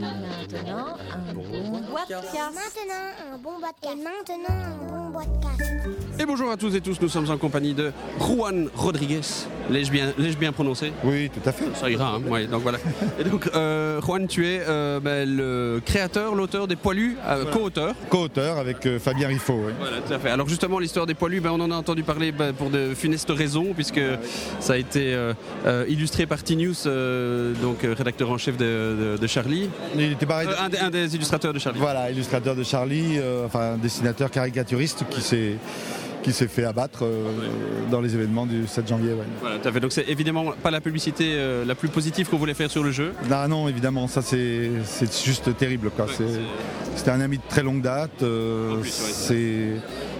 Maintenant, un bon podcast. Maintenant, un bon podcast. Et maintenant, un bon podcast. Et bonjour à tous et tous, nous sommes en compagnie de Juan Rodriguez. L'ai-je bien, l'ai-je bien prononcé Oui, tout à fait. Ça ira, hein ouais, donc voilà. Et donc, euh, Juan, tu es euh, ben, le créateur, l'auteur des Poilus, euh, co-auteur. Co-auteur avec Fabien Riffaut. oui. Voilà, tout à fait. Alors justement, l'histoire des Poilus, ben, on en a entendu parler ben, pour de funestes raisons, puisque ça a été illustré par T-News, donc rédacteur en chef de, de- de Charlie. Il était pareil. Un, des, un des illustrateurs de Charlie. Voilà, illustrateur de Charlie, enfin dessinateur caricaturiste qui s'est qui s'est fait abattre euh, dans les événements du 7 janvier. ouais. Voilà, tout à fait. Donc c'est évidemment pas la publicité euh, la plus positive qu'on voulait faire sur le jeu. Non, non, évidemment, ça c'est juste terrible. Ouais, C'était un ami de très longue date. euh,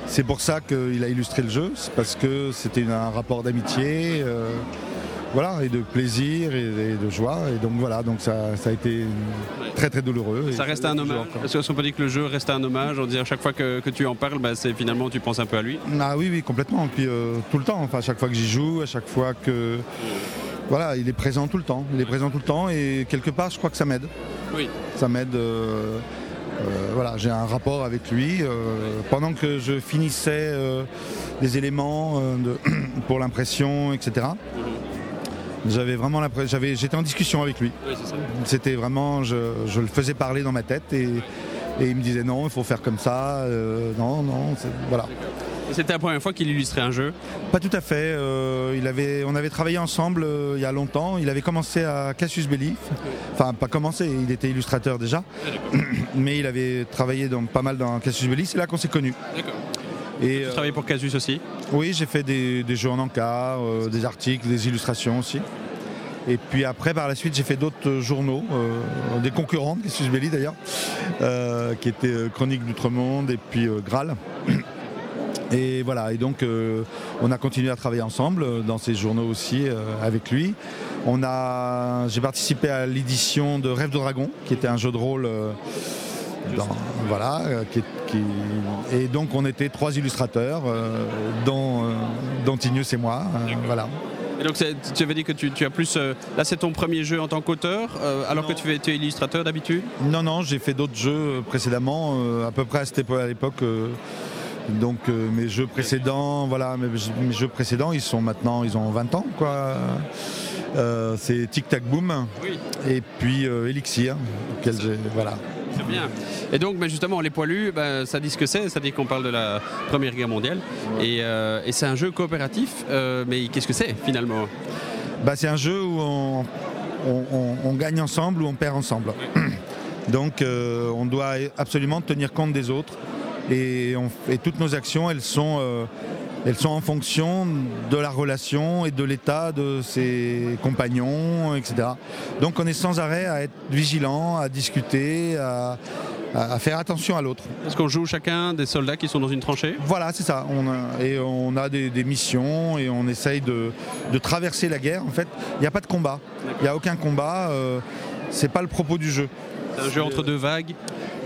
c'est pour ça qu'il a illustré le jeu, c'est parce que c'était un rapport d'amitié. Voilà, et de plaisir et, et de joie. Et donc voilà, donc ça, ça a été très très douloureux. Et Ça reste un hommage. Parce qu'on peut dire que le jeu reste un hommage. On dit à chaque fois que, que tu en parles, bah, c'est finalement tu penses un peu à lui? Ah oui, oui, complètement. Et puis euh, tout le temps, enfin, à chaque fois que j'y joue, à chaque fois que. Voilà, il est présent tout le temps. Il est présent tout le temps et quelque part, je crois que ça m'aide. Oui. Ça m'aide. euh, euh, voilà, j'ai un rapport avec lui. euh, pendant que je finissais des éléments de- pour l'impression, etc. J'avais vraiment l'impression, j'avais, j'étais en discussion avec lui. Oui. C'était vraiment, je, je le faisais parler dans ma tête et, et il me disait non, il faut faire comme ça, euh, non, non, voilà. C'était la première fois qu'il illustrait un jeu? Pas tout à fait. euh, il avait, on avait travaillé ensemble euh, il y a longtemps. Il avait commencé à Cassius Belli. Enfin, pas commencé, il était illustrateur déjà. Mais il avait travaillé dans, pas mal dans Cassius Belli. C'est là qu'on s'est connus. D'accord. Et Tu euh, travailles pour Casus aussi. oui, j'ai fait des, des jeux en encart, euh, des articles, des illustrations aussi. Et puis après, par la suite, j'ai fait d'autres journaux, euh, des concurrents Cassius Belli d'ailleurs, euh, qui étaient Chronique d'Outre-Monde et puis euh, Graal. Et voilà, et donc on a continué à travailler ensemble dans ces journaux aussi avec lui. On a, j'ai participé à l'édition de Rêve de Dragon, qui était un jeu de rôle. Dans- voilà, euh, qui, qui- et donc on était trois illustrateurs, euh, dont, euh, dont Ignus et moi. euh, voilà. Et donc tu avais dit que tu, tu as plus. là, c'est ton premier jeu en tant qu'auteur, alors que tu, es illustrateur d'habitude? Non, non, j'ai fait d'autres jeux précédemment, à peu près à cette époque. À l'époque donc mes jeux précédents, voilà, mes, mes jeux précédents, ils sont maintenant, ils ont 20 ans, quoi. C'est Tic Tac Boom Oui. et puis Elixir, auquel j'ai, voilà. C'est bien. Et donc, ben, justement, les poilus, ben, ça dit ce que c'est. Ça dit qu'on parle de la Première Guerre mondiale. Et, euh, et c'est un jeu coopératif. euh, mais qu'est-ce que c'est finalement? Bah, c'est un jeu où on, on- on- on gagne ensemble ou on perd ensemble. Donc euh, on doit absolument tenir compte des autres et, on- et toutes nos actions, elles sont, euh, elles sont en fonction de la relation et de l'état de ses compagnons, etc. Donc on est sans arrêt à être vigilant, à discuter, à, faire attention à l'autre. Est-ce qu'on joue chacun des soldats qui sont dans une tranchée? Voilà, c'est ça. On a- et on a des, des missions et on essaye de, de traverser la guerre. En fait, il n'y a pas de combat. Il n'y a aucun combat. euh, c'est pas le propos du jeu. C'est un jeu entre deux vagues.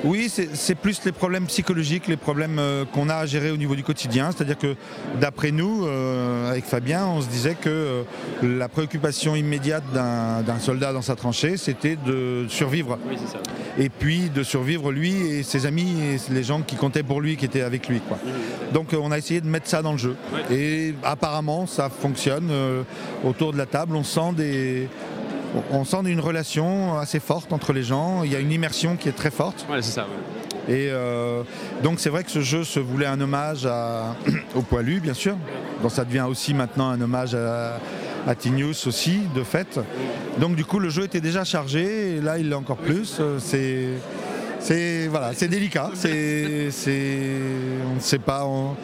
Oui, c'est plus les problèmes psychologiques, les problèmes euh, qu'on a à gérer au niveau du quotidien. C'est-à-dire que d'après nous, euh, avec Fabien, on se disait que euh, la préoccupation immédiate d'un soldat dans sa tranchée, c'était de survivre. Oui, c'est ça. Et puis de survivre lui et ses amis et les gens qui comptaient pour lui, qui étaient avec lui. Quoi. Donc on a essayé de mettre ça dans le jeu. Ouais. Et apparemment, ça fonctionne. autour de la table, on sent des... On sent une relation assez forte entre les gens. Il y a une immersion qui est très forte. Ouais, c'est ça. ouais. Et euh, donc c'est vrai que ce jeu se voulait un hommage à, au poilu, bien sûr. Donc ça devient aussi maintenant un hommage à, à Tinius aussi, de fait. Donc du coup le jeu était déjà chargé, et là il l'est encore plus. C'est c'est voilà, c'est délicat. C'est c'est on ne sait pas. on-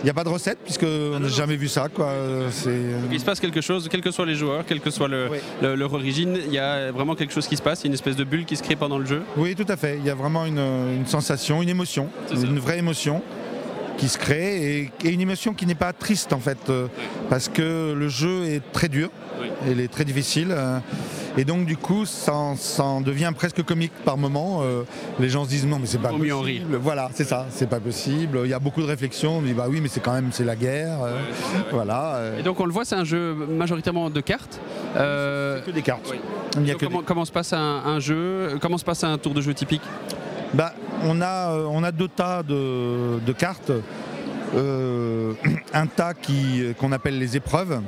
Il n'y a pas de recette puisqu'on n'a jamais vu ça. Quoi. C'est Il se passe quelque chose, quels que soient les joueurs, quelle que soit le- Oui. le- leur origine, il y a vraiment quelque chose qui se passe, il y a une espèce de bulle qui se crée pendant le jeu. Oui, tout à fait. Il y a vraiment une, une sensation, une émotion, une vraie émotion qui se crée et, et une émotion qui n'est pas triste en fait, euh, parce que le jeu est très dur, Oui. il est très difficile. euh, Et donc du coup, ça, en- ça en devient presque comique par moment. Euh, les gens se disent non mais c'est pas possible. Voilà, c'est ça, c'est pas possible. Il y a beaucoup de réflexions. On dit bah oui mais c'est quand même c'est la guerre. euh, voilà. euh, Et donc on le voit, c'est un jeu majoritairement de cartes. Que des cartes. oui. Il a donc que comment, comment se passe un, un jeu Comment se passe un tour de jeu typique? Bah, on, a, on a deux tas de, de cartes. Euh, un tas qui- qu'on appelle les épreuves,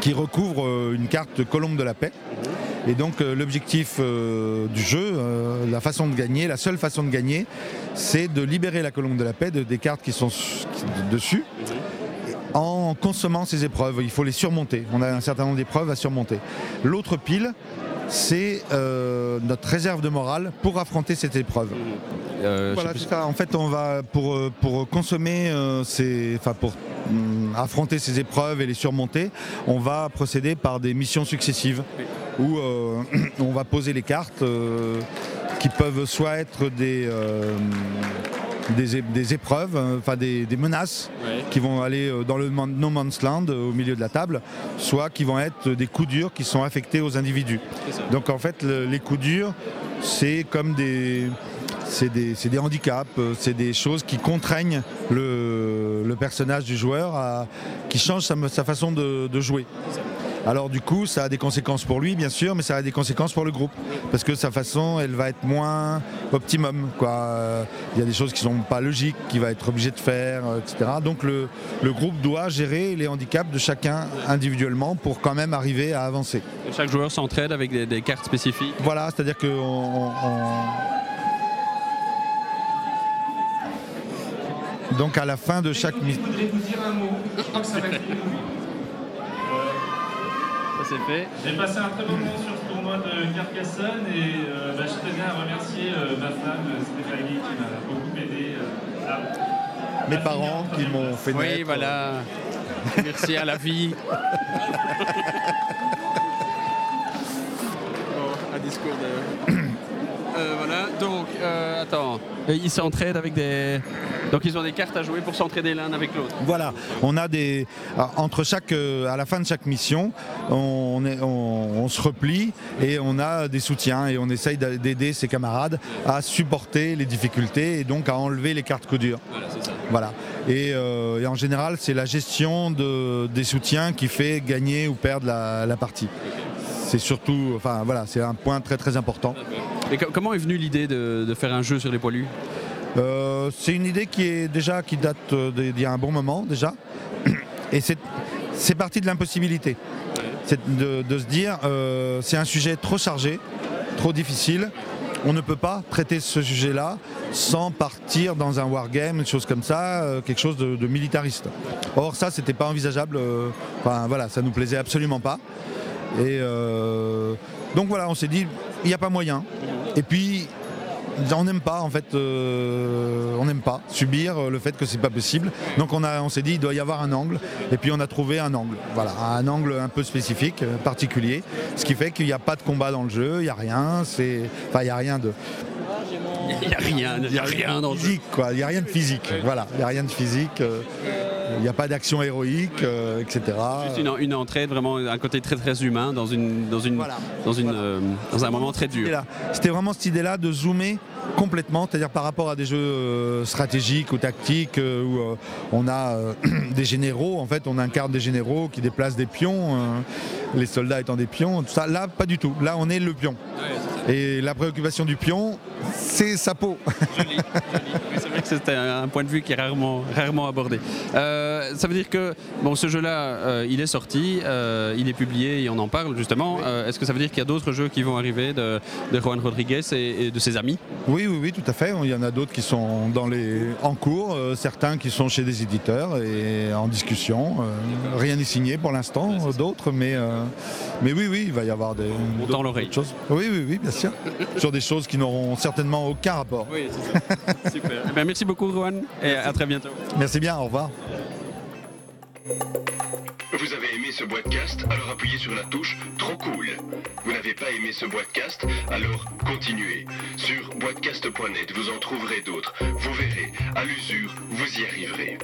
qui recouvre euh, une carte colombe de la paix. Et donc euh, l'objectif euh, du jeu, la façon de gagner, la seule façon de gagner, c'est de libérer la colombe de la paix de- des cartes qui sont dessus en consommant ces épreuves. Il faut les surmonter. On a un certain nombre d'épreuves à surmonter. L'autre pile, c'est euh, notre réserve de morale pour affronter cette épreuve. Euh, Voilà, ça. En fait, on va pour, euh, pour consommer euh, ces, enfin pour hum, affronter ces épreuves et les surmonter, on va procéder par des missions successives où euh, on va poser les cartes euh, qui peuvent soit être des euh, des, épreuves, euh, enfin des, des menaces Ouais. qui vont aller euh, dans le no man's land euh, au milieu de la table, soit qui vont être des coups durs qui sont affectés aux individus. Donc en fait, le- les coups durs, c'est comme des, c'est des, handicaps, c'est des choses qui contraignent le, le personnage du joueur, à, qui changent sa, sa façon de, de jouer. Alors du coup, ça a des conséquences pour lui, bien sûr, mais ça a des conséquences pour le groupe, parce que sa façon, elle va être moins optimum. Quoi. Euh, Il y a des choses qui sont pas logiques, qu'il va être obligé de faire, euh, etc. Donc le, le groupe doit gérer les handicaps de chacun individuellement pour quand même arriver à avancer. Chaque joueur s'entraide avec des, des cartes spécifiques. Voilà, c'est-à-dire que on- on- donc à la fin de chaque mission. Ça c'est fait. J'ai passé un très bon moment sur ce tournoi de Carcassonne et euh, bah, je tenais à remercier euh, ma femme Stéphanie qui m'a beaucoup aidé. euh, à- mes parents qui m'ont fait Oui, naître. voilà. Merci à la vie. Bon, un discours de. Euh, voilà, donc, euh, attends. Et Ils s'entraident avec des. Donc, ils ont des cartes à jouer pour s'entraider l'un avec l'autre. Voilà, on a des ah, entre chaque euh, à la fin de chaque mission, on, est- on- on se replie et on a des soutiens et on essaye d'a- d'aider ses camarades à supporter les difficultés et donc à enlever les cartes coups durs. Voilà, c'est ça. Voilà. Et, euh, et en général, c'est la gestion de- des soutiens qui fait gagner ou perdre la, la partie. C'est surtout, enfin voilà, c'est un point très très important. Et co- comment est venue l'idée de, faire un jeu sur les poilus Euh, c'est une idée qui est déjà qui date euh, d'il y a un bon moment déjà, et c'est parti de l'impossibilité. C'est de, se dire, euh, c'est un sujet trop chargé, trop difficile. On ne peut pas traiter ce sujet-là sans partir dans un wargame, une chose comme ça, quelque chose de, militariste. Or ça, c'était pas envisageable. voilà, ça nous plaisait absolument pas. Et donc voilà, on s'est dit, il n'y a pas moyen. Et puis on n'aime pas en fait, euh, on n'aime pas subir le fait que c'est pas possible. Donc on on s'est dit il doit y avoir un angle. Et puis on a trouvé un angle, voilà, un angle un peu spécifique, euh, particulier, ce qui fait qu'il n'y a pas de combat dans le jeu, il n'y a rien, il n'y a rien de Il n'y a rien, il n'y a rien dans physique, quoi. Il n'y a rien de physique, voilà, il n'y a rien de physique. euh, il n'y a pas d'action héroïque, euh, etc. Juste une, une entraide, vraiment un côté très très humain dans, une, dans, une, Voilà. dans, une, Voilà. euh, dans un moment très dur. C'était vraiment cette idée-là de zoomer complètement, c'est-à-dire par rapport à des jeux euh, stratégiques ou tactiques où on a des généraux, en fait on incarne des généraux qui déplacent des pions, euh, les soldats étant des pions, tout ça. Là, pas du tout. Là, on est le pion. Et la préoccupation du pion, c'est sa peau. Joli, joli. C'est vrai que c'était un point de vue qui est rarement, rarement abordé. Euh, ça veut dire que bon, ce jeu-là, euh, il est sorti, euh, il est publié et on en parle justement. Euh, Est-ce que ça veut dire qu'il y a d'autres jeux qui vont arriver de, de Juan Rodriguez et, et de ses amis? Oui, oui, oui, tout à fait. Il y en a d'autres qui sont dans les... en cours, certains qui sont chez des éditeurs et en discussion. Rien n'est signé pour l'instant, d'autres, mais, mais oui, oui, il va y avoir des On tend l'oreille. choses. Oui, oui, oui, bien sûr. Sur des choses qui n'auront certainement aucun rapport. Oui, c'est ça. Super. Eh bien, merci beaucoup, Juan, et à très bientôt. Merci bien, au revoir. Vous avez aimé ce boîtecast Alors appuyez sur la touche Trop cool. Vous n'avez pas aimé ce boîtecast Alors continuez. Sur boîtecast.net, vous en trouverez d'autres. Vous verrez, à l'usure, vous y arriverez.